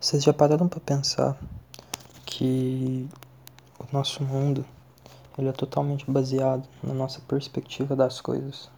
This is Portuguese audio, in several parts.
Vocês já pararam para pensar que o nosso mundo ele é totalmente baseado na nossa perspectiva das coisas?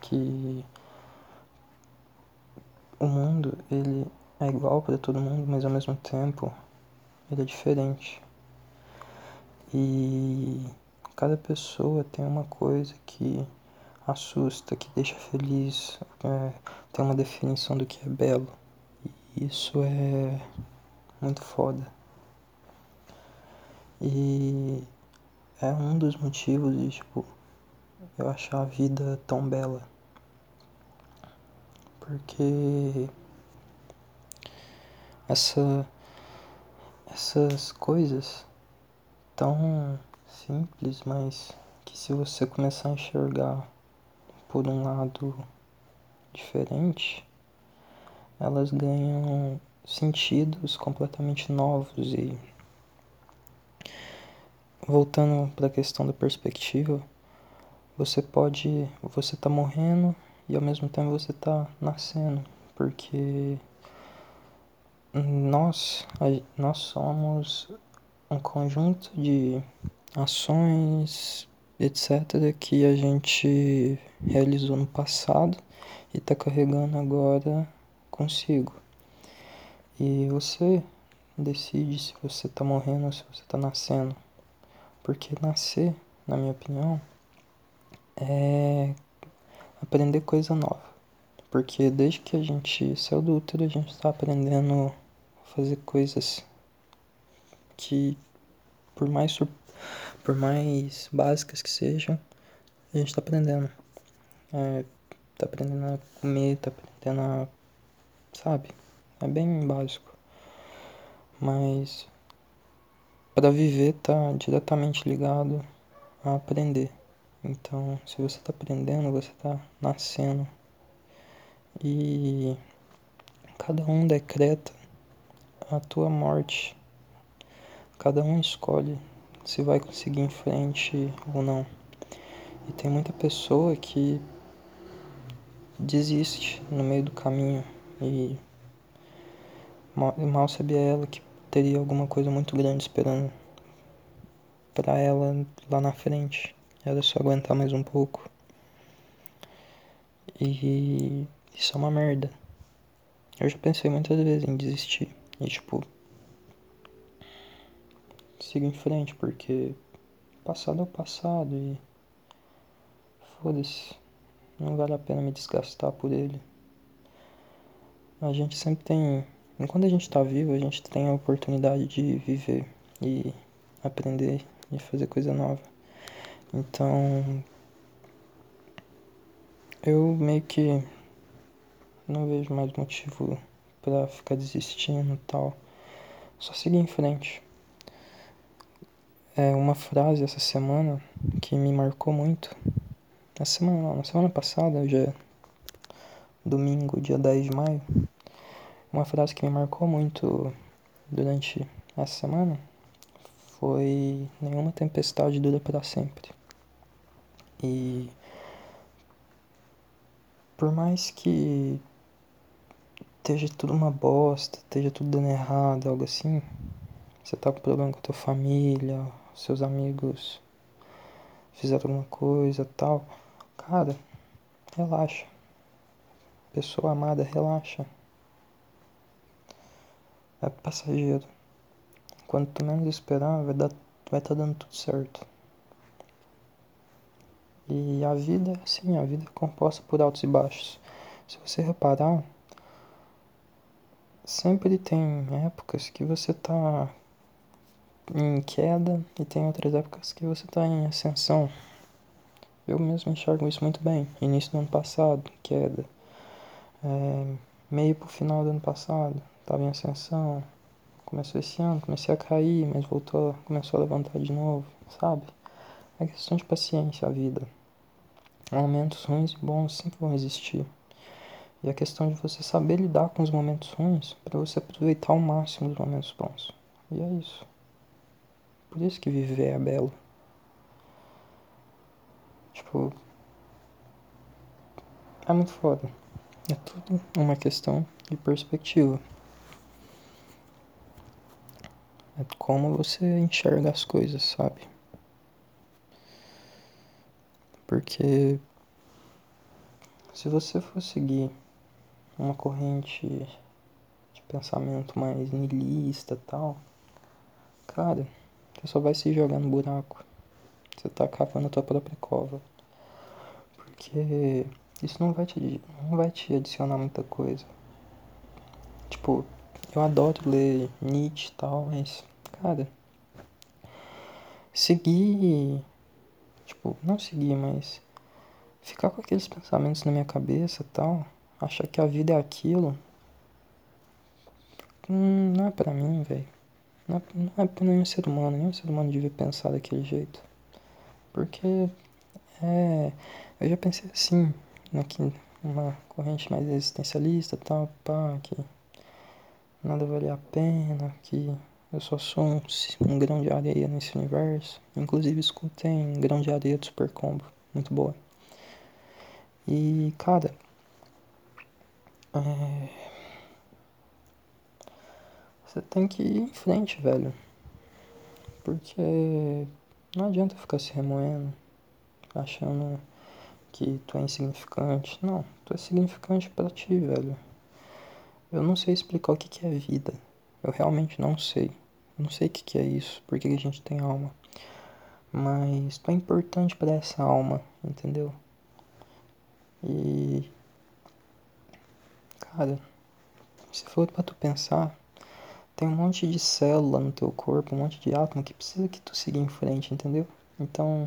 Que o mundo ele é igual para todo mundo, mas ao mesmo tempo ele é diferente. E cada pessoa tem uma coisa que assusta, que deixa feliz, é, tem uma definição do que é belo. Isso é muito foda. E é um dos motivos de, tipo, eu achar a vida tão bela. Porque essa, essas coisas tão simples, mas que se você começar a enxergar por um lado diferente, elas ganham sentidos completamente novos e voltando para a questão da perspectiva, você pode, você tá morrendo e ao mesmo tempo você tá nascendo, porque nós, nós somos um conjunto de ações, etc., que a gente realizou no passado e está carregando agora consigo. E você decide se você está morrendo ou se você está nascendo. Porque nascer, na minha opinião, é aprender coisa nova. Porque desde que a gente saiu do útero, a gente está aprendendo a fazer coisas que, por mais, por mais básicas que sejam, a gente está aprendendo. É, tá aprendendo a comer, tá aprendendo a. sabe? É bem básico. Mas para viver tá diretamente ligado a aprender. Então, se você está aprendendo, você está nascendo. E cada um decreta a tua morte. Cada um escolhe se vai conseguir em frente ou não. E tem muita pessoa que desiste no meio do caminho e mal, sabia ela que teria alguma coisa muito grande esperando para ela lá na frente. Era só aguentar mais um pouco. E isso é uma merda. Eu já pensei muitas vezes em desistir. E tipo. Sigo em frente porque passado é o passado e. Foda-se. Não vale a pena me desgastar por ele. A gente sempre tem. Enquanto a gente tá vivo, a gente tem a oportunidade de viver e aprender e fazer coisa nova. Então. Eu meio que. Não vejo mais motivo para ficar desistindo e tal. Só seguir em frente. É uma frase essa semana que me marcou muito na semana, não, na semana passada, hoje é domingo, dia 10 de maio, uma frase que me marcou muito durante essa semana foi nenhuma tempestade dura para sempre. E por mais que esteja tudo uma bosta, esteja tudo dando errado, algo assim, você tá com problema com a tua família, seus amigos fizeram alguma coisa tal Cara, relaxa. Pessoa amada, relaxa. É passageiro. Quando tu menos esperar, vai dar, vai estar tá dando tudo certo. E a vida assim, a vida é composta por altos e baixos. Se você reparar, sempre tem épocas que você tá em queda e tem outras épocas que você tá em ascensão. Eu mesmo enxergo isso muito bem. Início do ano passado, queda. É, meio pro final do ano passado, estava em ascensão. Começou esse ano, comecei a cair, mas voltou, começou a levantar de novo, sabe? É questão de paciência a vida. Momentos ruins e bons sempre vão existir. E a questão de você saber lidar com os momentos ruins para você aproveitar ao máximo os momentos bons. E é isso. Por isso que viver é belo. Tipo. É muito foda. É tudo uma questão de perspectiva. É como você enxerga as coisas, sabe? Porque se você for seguir uma corrente de pensamento mais niilista tal, cara, você só vai se jogar no buraco. Você tá cavando a tua própria cova. Porque isso não vai te, não vai te adicionar muita coisa. Tipo, eu adoro ler Nietzsche e tal, mas, cara, seguir, tipo, não seguir, mas ficar com aqueles pensamentos na minha cabeça e tal, achar que a vida é aquilo, hum, não é pra mim, velho. Não, é, não é pra nenhum ser humano, nenhum ser humano devia pensar daquele jeito. Porque, é, eu já pensei assim, aqui, uma corrente mais existencialista, tal, pá, que nada vale a pena, que eu só sou um, um grão de areia nesse universo. Inclusive escutei um grão de areia do Super Combo, muito boa. E, cara, é... você tem que ir em frente, velho. Porque não adianta ficar se remoendo, achando que tu é insignificante. Não, tu é significante para ti, velho. Eu não sei explicar o que, que é vida. Eu realmente não sei. Eu não sei o que, que é isso, por que, que a gente tem alma. Mas tu é importante para essa alma, entendeu? E. Cara, se for pra tu pensar, tem um monte de célula no teu corpo, um monte de átomo que precisa que tu siga em frente, entendeu? Então,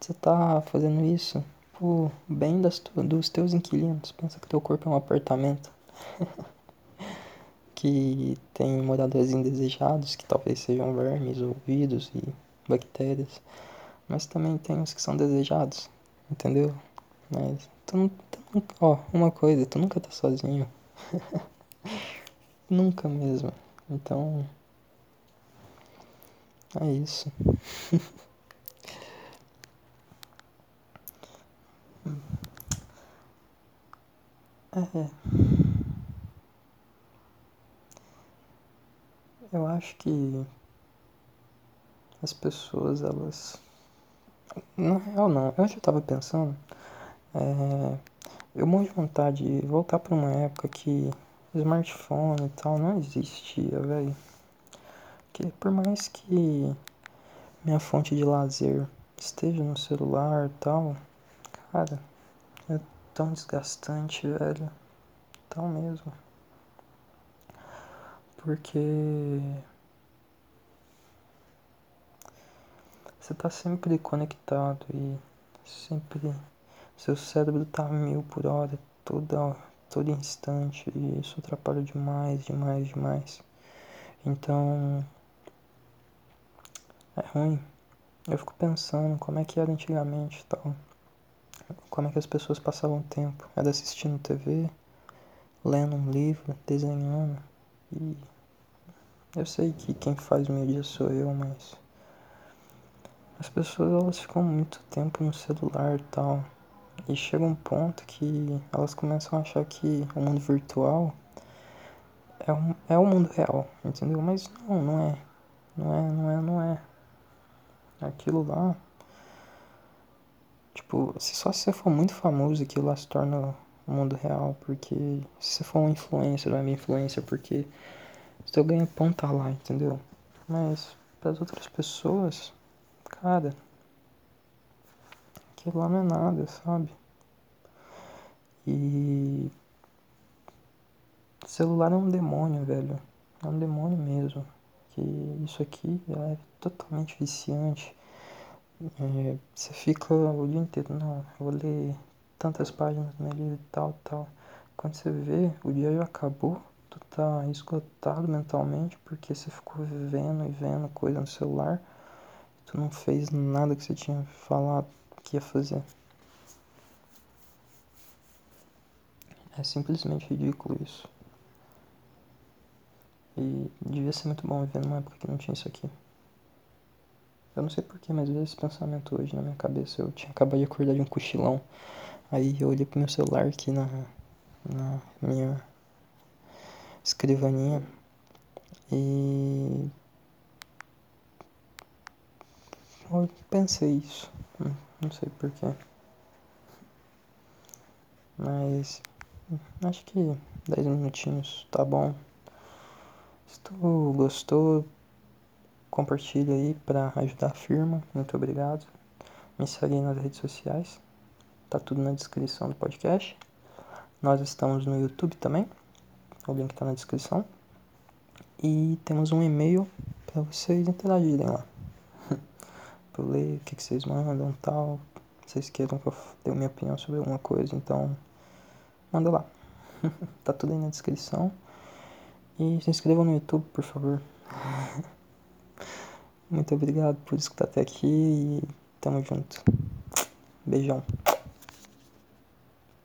você tá fazendo isso por bem das dos teus inquilinos. Pensa que teu corpo é um apartamento. que tem moradores indesejados, que talvez sejam vermes ou vírus e bactérias. Mas também tem os que são desejados, entendeu? Mas tu, tu ó, uma coisa, tu nunca tá sozinho. nunca mesmo. Então, é isso. é. Eu acho que as pessoas, elas. Na real, não. Eu já tava pensando. É, eu morro de vontade de voltar pra uma época que smartphone e tal não existia, velho. Que por mais que minha fonte de lazer esteja no celular e tal, cara, é tão desgastante, velho. Tão mesmo. Porque você tá sempre conectado e sempre seu cérebro tá mil por hora toda todo instante e isso atrapalha demais, demais, demais. Então é ruim. Eu fico pensando como é que era antigamente tal. Como é que as pessoas passavam tempo. Era assistindo TV, lendo um livro, desenhando e eu sei que quem faz o meu dia sou eu, mas as pessoas elas ficam muito tempo no celular e tal. E chega um ponto que elas começam a achar que o mundo virtual é, um, é o mundo real, entendeu? Mas não, não é. Não é, não é, não é. Aquilo lá. Tipo, se só se você for muito famoso, aquilo lá se torna o mundo real. Porque se você for um influencer, vai é minha influência, porque seu ganha-pão tá lá, entendeu? Mas para as outras pessoas, cara, aquilo lá não é nada, sabe? E celular é um demônio, velho. É um demônio mesmo. Que isso aqui é totalmente viciante. É, você fica o dia inteiro, não, eu vou ler tantas páginas nele e tal, tal. Quando você vê, o dia já acabou tu tá esgotado mentalmente porque você ficou vendo e vendo coisa no celular tu não fez nada que você tinha falado que ia fazer. É simplesmente ridículo isso. E devia ser muito bom viver numa época que não tinha isso aqui. Eu não sei porquê, mas veio esse pensamento hoje na minha cabeça. Eu tinha acabado de acordar de um cochilão. Aí eu olhei pro meu celular aqui na, na minha escrivaninha. E. Eu pensei isso. Hum, não sei porquê. Mas. Acho que 10 minutinhos tá bom. Se tu gostou, compartilha aí para ajudar a firma. Muito obrigado. Me segue aí nas redes sociais. Tá tudo na descrição do podcast. Nós estamos no YouTube também. O link tá na descrição. E temos um e-mail para vocês interagirem lá. pra eu ler o que, que vocês mandam tal. Vocês queiram que eu dê minha opinião sobre alguma coisa, então manda lá. tá tudo aí na descrição. E se inscrevam no YouTube, por favor. Muito obrigado por escutar até aqui e tamo junto. Beijão.